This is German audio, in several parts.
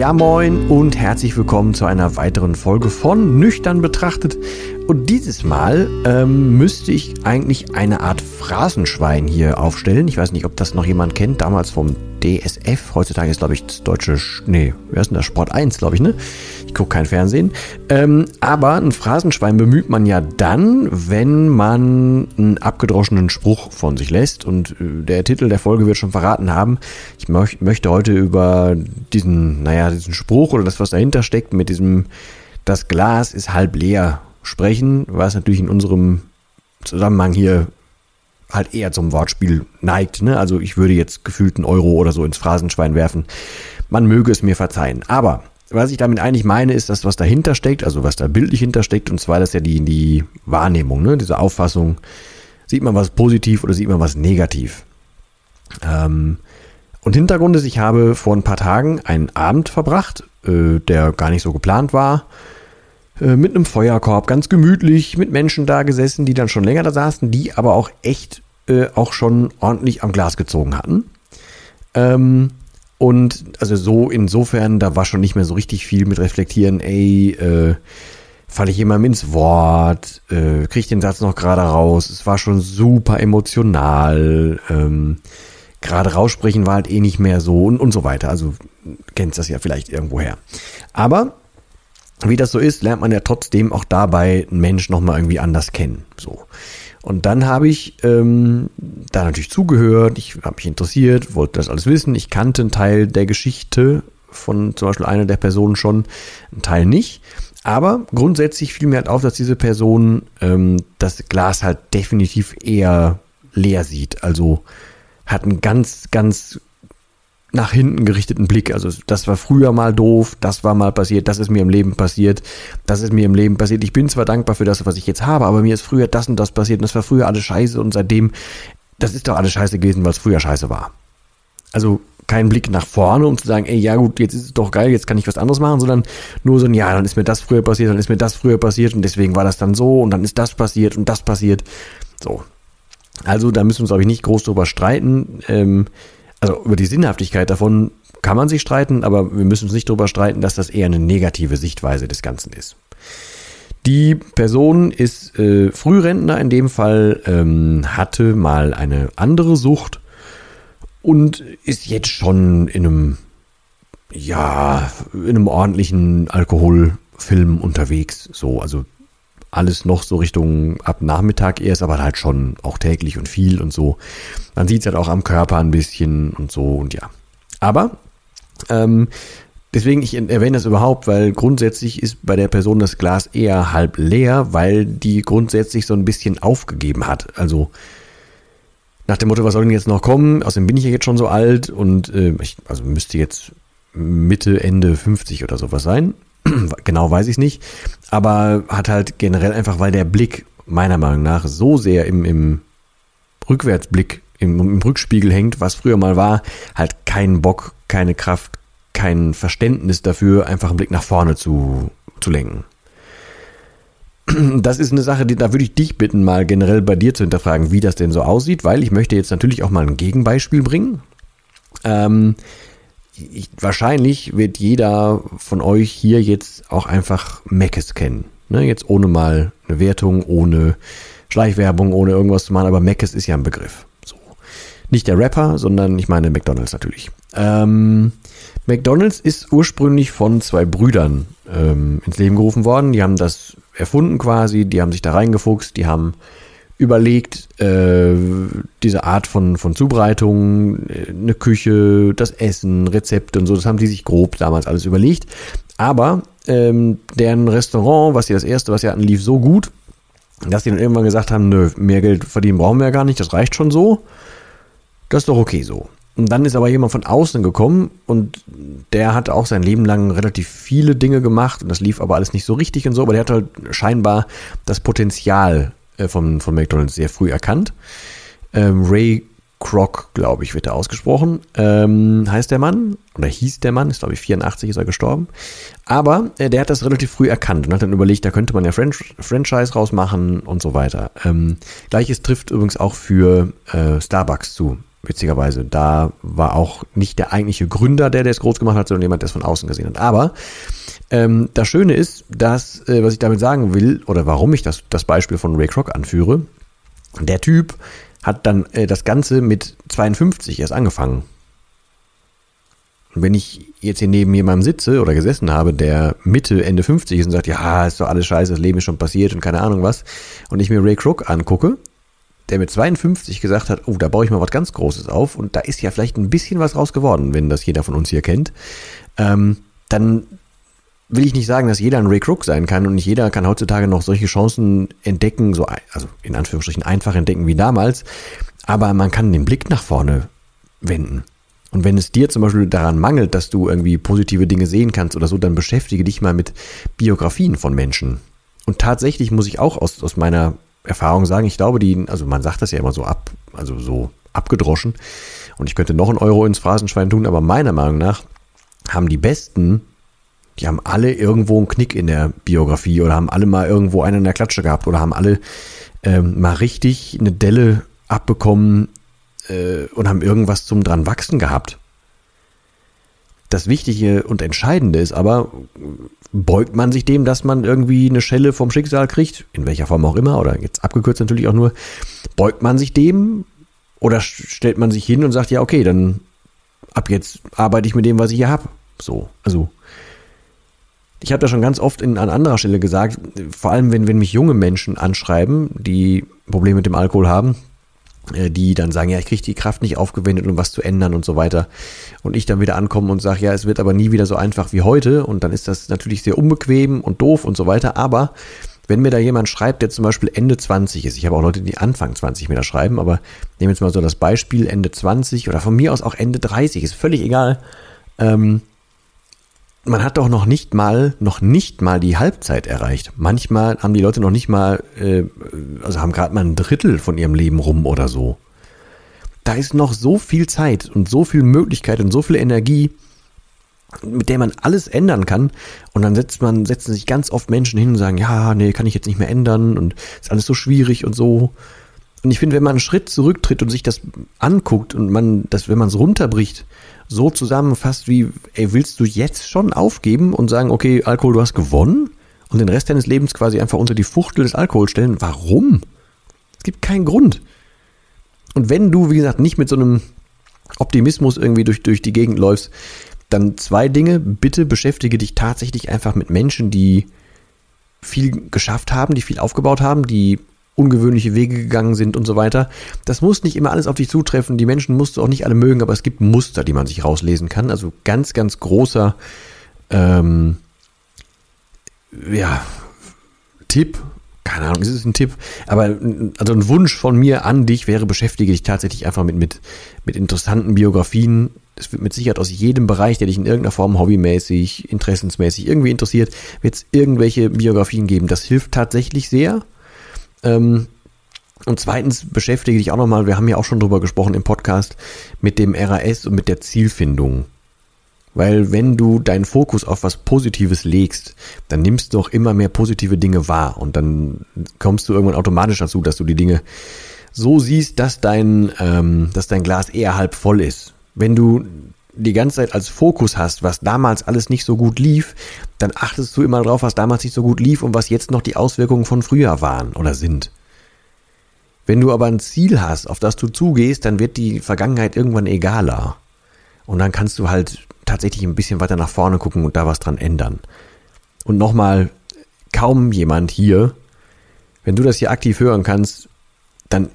Ja moin und herzlich willkommen zu einer weiteren Folge von Nüchtern betrachtet. Und dieses Mal ähm, müsste ich eigentlich eine Art Phrasenschwein hier aufstellen. Ich weiß nicht, ob das noch jemand kennt, damals vom DSF. Heutzutage ist, glaube ich, das deutsche, nee, wer ist denn das? Sport 1, glaube ich, ne? Ich gucke kein Fernsehen. Ähm, aber ein Phrasenschwein bemüht man ja dann, wenn man einen abgedroschenen Spruch von sich lässt. Und äh, der Titel der Folge wird schon verraten haben. Ich möch, möchte heute über diesen, naja, diesen Spruch oder das, was dahinter steckt, mit diesem, das Glas ist halb leer sprechen, was natürlich in unserem Zusammenhang hier halt eher zum Wortspiel neigt. Ne? Also ich würde jetzt gefühlt einen Euro oder so ins Phrasenschwein werfen. Man möge es mir verzeihen. Aber was ich damit eigentlich meine, ist das, was dahinter steckt, also was da bildlich hintersteckt, und zwar das ist ja die, die Wahrnehmung, ne? diese Auffassung. Sieht man was positiv oder sieht man was negativ? Ähm, und Hintergrund ist, ich habe vor ein paar Tagen einen Abend verbracht, äh, der gar nicht so geplant war. Äh, mit einem Feuerkorb, ganz gemütlich, mit Menschen da gesessen, die dann schon länger da saßen, die aber auch echt äh, auch schon ordentlich am Glas gezogen hatten. Ähm, und also so insofern, da war schon nicht mehr so richtig viel mit reflektieren, ey, äh, falle ich jemandem ins Wort, äh, kriege ich den Satz noch gerade raus. Es war schon super emotional. Ähm, gerade raussprechen war halt eh nicht mehr so und, und so weiter. Also kennst das ja vielleicht irgendwoher. Aber wie das so ist, lernt man ja trotzdem auch dabei einen Mensch nochmal irgendwie anders kennen. So. Und dann habe ich ähm, da natürlich zugehört, ich habe mich interessiert, wollte das alles wissen. Ich kannte einen Teil der Geschichte von zum Beispiel einer der Personen schon, einen Teil nicht. Aber grundsätzlich fiel mir halt auf, dass diese Person ähm, das Glas halt definitiv eher leer sieht. Also hat einen ganz, ganz nach hinten gerichteten Blick. Also das war früher mal doof, das war mal passiert, das ist mir im Leben passiert, das ist mir im Leben passiert. Ich bin zwar dankbar für das, was ich jetzt habe, aber mir ist früher das und das passiert und das war früher alles scheiße und seitdem, das ist doch alles scheiße gewesen, weil es früher scheiße war. Also kein Blick nach vorne, um zu sagen, ey, ja gut, jetzt ist es doch geil, jetzt kann ich was anderes machen, sondern nur so ein, ja, dann ist mir das früher passiert, dann ist mir das früher passiert und deswegen war das dann so und dann ist das passiert und das passiert. So. Also da müssen wir uns, glaube ich, nicht groß drüber streiten. Ähm, also über die Sinnhaftigkeit davon kann man sich streiten, aber wir müssen uns nicht darüber streiten, dass das eher eine negative Sichtweise des Ganzen ist. Die Person ist äh, Frührentner in dem Fall, ähm, hatte mal eine andere Sucht und ist jetzt schon in einem, ja, in einem ordentlichen Alkoholfilm unterwegs. So, also alles noch so Richtung ab Nachmittag erst, aber halt schon auch täglich und viel und so. Man sieht es halt auch am Körper ein bisschen und so und ja. Aber ähm, deswegen, ich erwähne das überhaupt, weil grundsätzlich ist bei der Person das Glas eher halb leer, weil die grundsätzlich so ein bisschen aufgegeben hat. Also nach dem Motto, was soll denn jetzt noch kommen? Außerdem bin ich ja jetzt schon so alt und äh, ich, also müsste jetzt Mitte, Ende 50 oder sowas sein. genau weiß ich nicht. Aber hat halt generell einfach, weil der Blick meiner Meinung nach so sehr im, im Rückwärtsblick, im, im Rückspiegel hängt, was früher mal war, halt keinen Bock, keine Kraft, kein Verständnis dafür, einfach einen Blick nach vorne zu, zu lenken. Das ist eine Sache, die, da würde ich dich bitten, mal generell bei dir zu hinterfragen, wie das denn so aussieht, weil ich möchte jetzt natürlich auch mal ein Gegenbeispiel bringen. Ähm, ich, wahrscheinlich wird jeder von euch hier jetzt auch einfach Meckes kennen. Ne? Jetzt ohne mal eine Wertung, ohne Schleichwerbung, ohne irgendwas zu machen, aber Meckes ist ja ein Begriff. So. Nicht der Rapper, sondern ich meine McDonalds natürlich. Ähm, McDonalds ist ursprünglich von zwei Brüdern ähm, ins Leben gerufen worden. Die haben das erfunden quasi, die haben sich da reingefuchst, die haben überlegt, äh, diese Art von, von Zubereitung, äh, eine Küche, das Essen, Rezepte und so, das haben die sich grob damals alles überlegt. Aber ähm, deren Restaurant, was sie das erste, was sie hatten, lief so gut, dass sie dann irgendwann gesagt haben, nö, mehr Geld verdienen brauchen wir ja gar nicht, das reicht schon so. Das ist doch okay so. Und dann ist aber jemand von außen gekommen und der hat auch sein Leben lang relativ viele Dinge gemacht und das lief aber alles nicht so richtig und so, aber der hat halt scheinbar das Potenzial äh, von, von McDonalds sehr früh erkannt. Ähm, Ray Kroc, glaube ich, wird er ausgesprochen, ähm, heißt der Mann, oder hieß der Mann, ist glaube ich 84 ist er gestorben. Aber äh, der hat das relativ früh erkannt und hat dann überlegt, da könnte man ja French Franchise rausmachen und so weiter. Ähm, Gleiches trifft übrigens auch für äh, Starbucks zu, witzigerweise. Da war auch nicht der eigentliche Gründer, der das groß gemacht hat, sondern jemand, der es von außen gesehen hat. Aber ähm, das Schöne ist, dass, äh, was ich damit sagen will, oder warum ich das, das Beispiel von Ray Kroc anführe, der Typ hat dann äh, das Ganze mit 52 erst angefangen. Und wenn ich jetzt hier neben jemandem sitze oder gesessen habe, der Mitte, Ende 50 ist und sagt, ja, ist doch alles scheiße, das Leben ist schon passiert und keine Ahnung was, und ich mir Ray Kroc angucke, der mit 52 gesagt hat, oh, da baue ich mal was ganz Großes auf und da ist ja vielleicht ein bisschen was raus geworden, wenn das jeder von uns hier kennt, ähm, dann will ich nicht sagen, dass jeder ein Ray Kroc sein kann und nicht jeder kann heutzutage noch solche Chancen entdecken, so, also in Anführungsstrichen einfach entdecken wie damals, aber man kann den Blick nach vorne wenden. Und wenn es dir zum Beispiel daran mangelt, dass du irgendwie positive Dinge sehen kannst oder so, dann beschäftige dich mal mit Biografien von Menschen. Und tatsächlich muss ich auch aus, aus meiner Erfahrung sagen, ich glaube, die, also man sagt das ja immer so ab, also so abgedroschen. Und ich könnte noch einen Euro ins Phrasenschwein tun, aber meiner Meinung nach haben die besten die haben alle irgendwo einen Knick in der Biografie oder haben alle mal irgendwo einen in der Klatsche gehabt oder haben alle ähm, mal richtig eine Delle abbekommen äh, und haben irgendwas zum dran wachsen gehabt. Das Wichtige und Entscheidende ist aber, beugt man sich dem, dass man irgendwie eine Schelle vom Schicksal kriegt, in welcher Form auch immer, oder jetzt abgekürzt natürlich auch nur, beugt man sich dem oder stellt man sich hin und sagt, ja, okay, dann ab jetzt arbeite ich mit dem, was ich hier habe. So, also ich habe da schon ganz oft in, an anderer Stelle gesagt, vor allem wenn, wenn mich junge Menschen anschreiben, die Probleme mit dem Alkohol haben, die dann sagen, ja, ich kriege die Kraft nicht aufgewendet, um was zu ändern und so weiter. Und ich dann wieder ankomme und sage, ja, es wird aber nie wieder so einfach wie heute. Und dann ist das natürlich sehr unbequem und doof und so weiter. Aber wenn mir da jemand schreibt, der zum Beispiel Ende 20 ist, ich habe auch Leute, die Anfang 20 mir da schreiben, aber nehmen jetzt mal so das Beispiel Ende 20 oder von mir aus auch Ende 30, ist völlig egal. Ähm, man hat doch noch nicht mal, noch nicht mal die Halbzeit erreicht. Manchmal haben die Leute noch nicht mal, äh, also haben gerade mal ein Drittel von ihrem Leben rum oder so. Da ist noch so viel Zeit und so viel Möglichkeit und so viel Energie, mit der man alles ändern kann. Und dann setzt man, setzen sich ganz oft Menschen hin und sagen, ja, nee, kann ich jetzt nicht mehr ändern und ist alles so schwierig und so. Und ich finde, wenn man einen Schritt zurücktritt und sich das anguckt und man das, wenn man es runterbricht so zusammenfasst wie, ey, willst du jetzt schon aufgeben und sagen, okay, Alkohol, du hast gewonnen und den Rest deines Lebens quasi einfach unter die Fuchtel des Alkohols stellen? Warum? Es gibt keinen Grund. Und wenn du, wie gesagt, nicht mit so einem Optimismus irgendwie durch, durch die Gegend läufst, dann zwei Dinge. Bitte beschäftige dich tatsächlich einfach mit Menschen, die viel geschafft haben, die viel aufgebaut haben, die ungewöhnliche Wege gegangen sind und so weiter. Das muss nicht immer alles auf dich zutreffen. Die Menschen musst du auch nicht alle mögen, aber es gibt Muster, die man sich rauslesen kann. Also ganz, ganz großer ähm, ja, Tipp. Keine Ahnung, ist es ein Tipp? Aber also ein Wunsch von mir an dich wäre, beschäftige dich tatsächlich einfach mit, mit, mit interessanten Biografien. Es wird mit Sicherheit aus jedem Bereich, der dich in irgendeiner Form hobbymäßig, interessensmäßig irgendwie interessiert, wird es irgendwelche Biografien geben. Das hilft tatsächlich sehr. Ähm, und zweitens beschäftige dich auch nochmal, wir haben ja auch schon drüber gesprochen im Podcast, mit dem RAS und mit der Zielfindung. Weil wenn du deinen Fokus auf was Positives legst, dann nimmst du auch immer mehr positive Dinge wahr und dann kommst du irgendwann automatisch dazu, dass du die Dinge so siehst, dass dein, ähm, dass dein Glas eher halb voll ist. Wenn du die ganze Zeit als Fokus hast, was damals alles nicht so gut lief, dann achtest du immer drauf, was damals nicht so gut lief und was jetzt noch die Auswirkungen von früher waren oder sind. Wenn du aber ein Ziel hast, auf das du zugehst, dann wird die Vergangenheit irgendwann egaler. Und dann kannst du halt tatsächlich ein bisschen weiter nach vorne gucken und da was dran ändern. Und nochmal, kaum jemand hier, wenn du das hier aktiv hören kannst, dann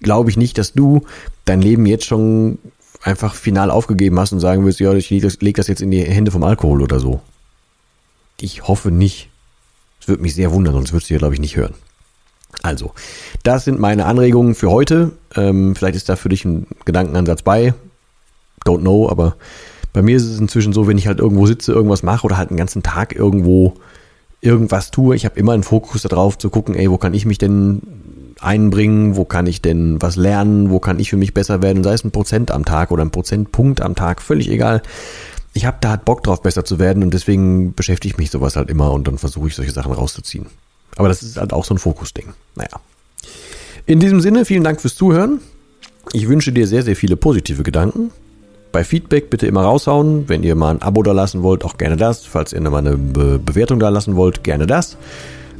glaube ich nicht, dass du dein Leben jetzt schon einfach final aufgegeben hast und sagen wirst, ja, ich lege das, leg das jetzt in die Hände vom Alkohol oder so. Ich hoffe nicht. Es würde mich sehr wundern, sonst würdest du ja, glaube ich, nicht hören. Also, das sind meine Anregungen für heute. Ähm, vielleicht ist da für dich ein Gedankenansatz bei. Don't know, aber bei mir ist es inzwischen so, wenn ich halt irgendwo sitze, irgendwas mache oder halt einen ganzen Tag irgendwo irgendwas tue, ich habe immer einen Fokus darauf zu gucken, ey, wo kann ich mich denn einbringen, wo kann ich denn was lernen, wo kann ich für mich besser werden, sei es ein Prozent am Tag oder ein Prozentpunkt am Tag, völlig egal. Ich habe da halt Bock drauf, besser zu werden und deswegen beschäftige ich mich sowas halt immer und dann versuche ich solche Sachen rauszuziehen. Aber das ist halt auch so ein Fokusding. Naja. In diesem Sinne, vielen Dank fürs Zuhören. Ich wünsche dir sehr, sehr viele positive Gedanken. Bei Feedback bitte immer raushauen. Wenn ihr mal ein Abo da lassen wollt, auch gerne das. Falls ihr mal eine Be Bewertung da lassen wollt, gerne das.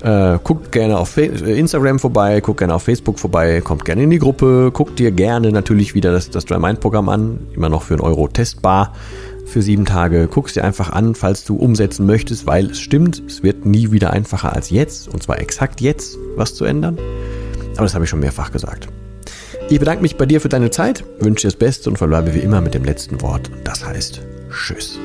Äh, guckt gerne auf äh, Instagram vorbei, guckt gerne auf Facebook vorbei, kommt gerne in die Gruppe, guckt dir gerne natürlich wieder das, das DryMind-Programm an, immer noch für einen Euro testbar für sieben Tage. Guck es dir einfach an, falls du umsetzen möchtest, weil es stimmt, es wird nie wieder einfacher als jetzt, und zwar exakt jetzt, was zu ändern. Aber das habe ich schon mehrfach gesagt. Ich bedanke mich bei dir für deine Zeit, wünsche dir das Beste und verbleibe wie immer mit dem letzten Wort. Das heißt Tschüss.